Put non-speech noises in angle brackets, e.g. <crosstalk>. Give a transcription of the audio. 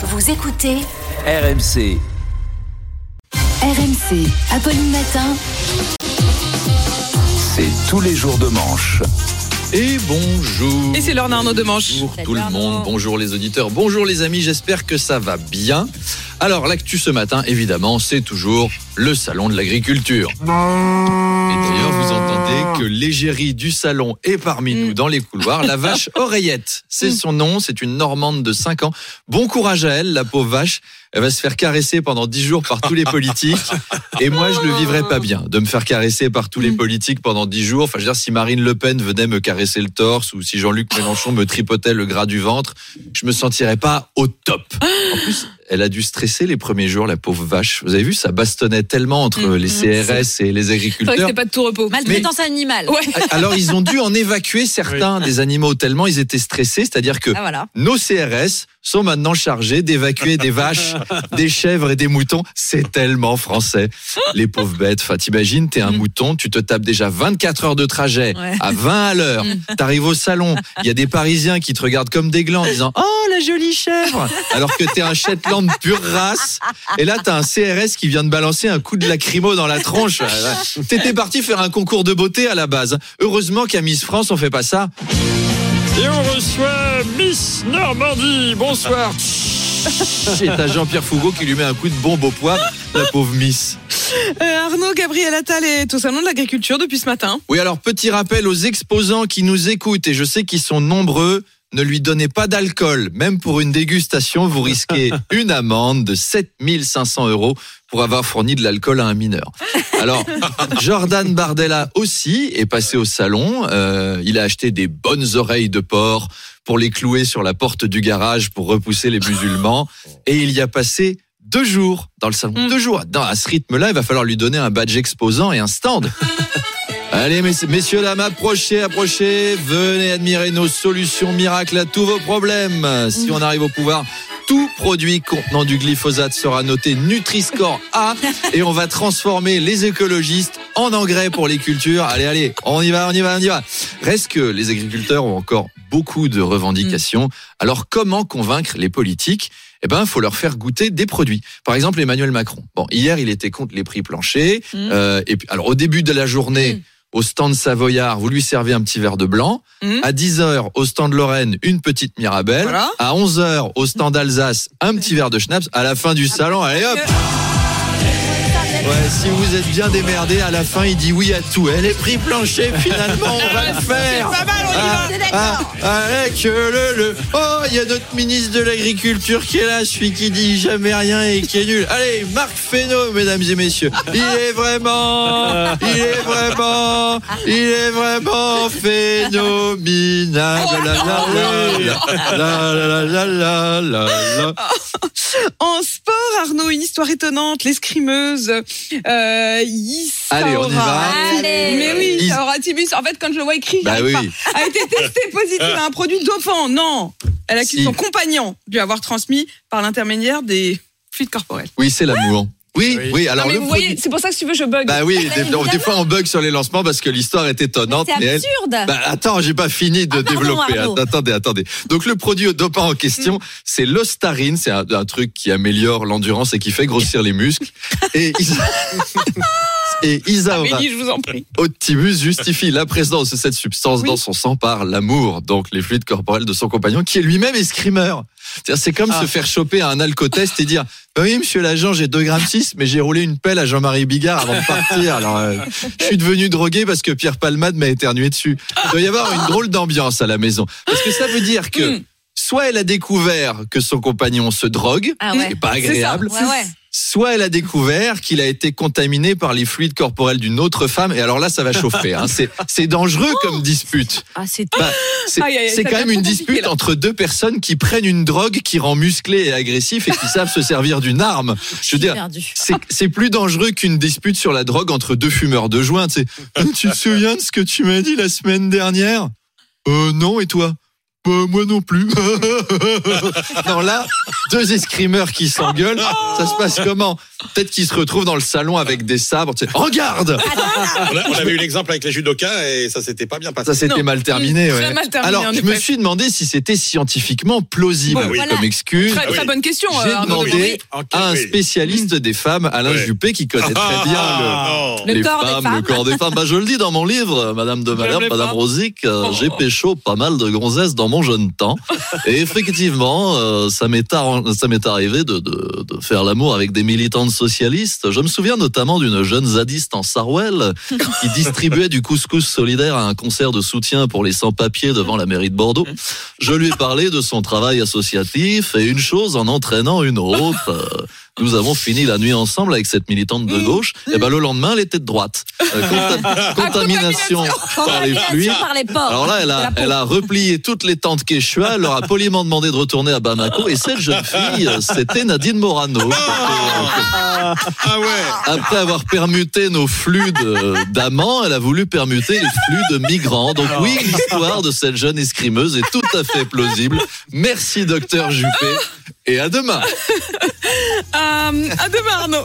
Vous écoutez RMC. RMC, Apolline Matin. C'est tous les jours de manche. Et bonjour. Et c'est l'heure d'Arnaud Demanche. Bonjour tout le monde, bonjour les auditeurs, bonjour les amis, j'espère que ça va bien. Alors l'actu ce matin, évidemment, c'est toujours le salon de l'agriculture. Et d'ailleurs, que l'égérie du salon est parmi nous dans les couloirs. La vache <laughs> oreillette, c'est son nom, c'est une Normande de 5 ans. Bon courage à elle, la pauvre vache. Elle va se faire caresser pendant 10 jours par tous les <laughs> politiques. Et moi, je le vivrais pas bien de me faire caresser par tous les politiques pendant 10 jours. Enfin, je veux dire, si Marine Le Pen venait me caresser le torse ou si Jean-Luc Mélenchon me tripotait le gras du ventre, je me sentirais pas au top. <gasps> En plus, elle a dû stresser les premiers jours, la pauvre vache. Vous avez vu, ça bastonnait tellement entre Mmh, les CRS et les agriculteurs. c'était pas de tout repos. Maltraitance animale. Ouais. <laughs> Alors, ils ont dû en évacuer certains des animaux tellement ils étaient stressés. C'est-à-dire que Ah voilà. nos CRS sont maintenant chargés d'évacuer des vaches, <laughs> des chèvres et des moutons. C'est tellement français. Les pauvres bêtes. Enfin, t'imagines, t'es un mouton, tu te tapes déjà 24 heures de trajet Ouais. à 20 à l'heure. T'arrives au salon, il y a des Parisiens qui te regardent comme des glands en disant Oh, la jolie chèvre Alors que t'es un Shetland pure race. Et là, t'as un CRS qui vient de balancer un coup de lacrymo dans la tronche. <laughs> T'étais parti faire un concours de beauté à la base. Heureusement qu'à Miss France, on fait pas ça. Et on reçoit Miss Normandie. Bonsoir. Et t'as Jean-Pierre Foucault qui lui met un coup de bombe au poivre, la pauvre Miss. Euh, Arnaud Gabriel Attal est au salon de l'agriculture depuis ce matin. Oui, alors petit rappel aux exposants qui nous écoutent, et je sais qu'ils sont nombreux. Ne lui donnez pas d'alcool. Même pour une dégustation, vous risquez <laughs> une amende de 7500 euros pour avoir fourni de l'alcool à un mineur. Alors, <laughs> Jordan Bardella aussi est passé au salon. Euh, il a acheté des bonnes oreilles de porc pour les clouer sur la porte du garage pour repousser les musulmans. Et il y a passé deux jours dans le salon. Mm. Deux jours. Dans, à ce rythme-là, il va falloir lui donner un badge exposant et un stand. <laughs> Allez, mess- messieurs, dames, approchez, approchez. Venez admirer nos solutions miracles à tous vos problèmes. Si on arrive au pouvoir, tout produit contenant du glyphosate sera noté Nutri-Score A et on va transformer les écologistes en engrais pour les cultures. Allez, allez, on y va, on y va, on y va. Reste que les agriculteurs ont encore beaucoup de revendications. Alors, comment convaincre les politiques? Eh ben, faut leur faire goûter des produits. Par exemple, Emmanuel Macron. Bon, hier, il était contre les prix planchers. Mm. Euh, et puis, alors, au début de la journée, Mm. Au stand Savoyard, vous lui servez un petit verre de blanc. Mm. À 10 heures, au stand Lorraine, une petite Mirabelle. Voilà. À 11 heures, au stand Alsace, un petit verre de schnapps. À la fin du salon, allez hop Ouais, si vous êtes bien démerdé, à la fin, il dit oui à tout. Elle est prix plancher, finalement, on va le faire. Pas mal, on y Ah, va. ah, avec le, le. Oh, il y a notre ministre de l'Agriculture qui est là, celui qui dit jamais rien et qui est nul. Allez, Marc Fesneau, mesdames et messieurs. Il est vraiment, il est vraiment, il est vraiment phénoménal. La, la, la, la, En sport, Arnaud, une histoire étonnante. L'escrimeuses, euh, Issa Allez, on y va. Allez. Mais oui, Aura-Tibus, en fait, quand je le vois écrit, Bah j'arrive oui. pas. a été testée positive à un produit dopant. Non, elle accuse Si. son compagnon de lui avoir transmis par l'intermédiaire des fluides corporels. Oui, c'est l'amour. Oui, oui, alors non, mais le vous produit- voyez, c'est pour ça que si tu veux, je bug. Bah oui, des, fois on bug sur les lancements parce que l'histoire est étonnante. C'est mais elle- absurde. Bah, attends, j'ai pas fini de Ah, pardon, développer. Arnaud. Attendez, attendez. Donc le produit dopant en question, c'est l'ostarine, c'est un, un truc qui améliore l'endurance et qui fait grossir les muscles. Et <laughs> Isa- et Isaora Amélie, je vous en prie. Optimus justifie la présence de cette substance Oui. dans son sang par l'amour, donc les fluides corporels de son compagnon, qui est lui-même escrimeur. C'est comme Ah. se faire choper à un alcotest et dire bah oui, monsieur l'agent, j'ai 2 grammes 6, mais j'ai roulé une pelle à Jean-Marie Bigard avant de partir. Alors, euh, je suis devenu drogué parce que Pierre Palmade m'a éternué dessus. Il doit y avoir une drôle d'ambiance à la maison. Parce que ça veut dire que Mm. Soit elle a découvert que son compagnon se drogue, Ah ouais. c'est pas agréable, Ouais, ouais. soit elle a découvert qu'il a été contaminé par les fluides corporels d'une autre femme. Et alors là, ça va chauffer. Hein. C'est, dangereux comme dispute. Ah, c'est Bah, quand même une dispute là. entre deux personnes qui prennent une drogue qui rend musclé et agressif et qui <laughs> savent se servir d'une arme. Je veux dire, c'est, plus dangereux qu'une dispute sur la drogue entre deux fumeurs de joint. Tu. Ah, tu te souviens de ce que tu m'as dit la semaine dernière? Euh, non, et toi? Moi non plus. <laughs> non, là, deux escrimeurs qui s'engueulent. Ça se passe comment Peut-être qu'ils se retrouvent dans le salon avec des sabres. tu sais, Regarde On, a- on avait eu l'exemple avec les judokas et ça s'était pas bien passé. Ça s'était Non. mal terminé. Mmh, ouais. très mal terminé, Alors, je me effet. suis demandé si c'était scientifiquement plausible Bon, voilà. comme excuse. Très, Ah très oui. bonne question. J'ai euh, Arnaud demandé. Ok, à un spécialiste des femmes, Alain Ouais. Juppé, qui connaît très bien le, Ah, non. Le les corps des femmes, femmes. le corps des femmes. Bah, je le dis dans mon livre, Madame de Malherbe, l'ai Madame pas. Rosic, euh, Oh. j'ai pécho pas mal de gonzesses dans mon jeune temps. Et effectivement, euh, ça m'est ça m'est arrivé de, de, de faire l'amour avec des militantes socialistes. Je me souviens notamment d'une jeune zadiste en Sarwell qui <laughs> distribuait du couscous solidaire à un concert de soutien pour les sans-papiers devant la mairie de Bordeaux. Je lui ai parlé de son travail associatif et une chose en entraînant une autre. Nous avons fini la nuit ensemble avec cette militante de gauche. Et ben le lendemain, elle était de droite. Euh, <laughs> conta- contamination par les fluides. par les. Alors là, elle a, elle a replié toutes les tentes Quechua, elle leur a poliment demandé de retourner à Bamako. Et cette jeune fille, euh, c'était Nadine Morano. Ah ouais. Après avoir permuté nos flux d'amants, elle a voulu permuter les flux de migrants. Donc oui, l'histoire de cette jeune escrimeuse est tout à fait plausible. Merci, docteur Juppé. Et à demain. Euh, à demain, Arnaud.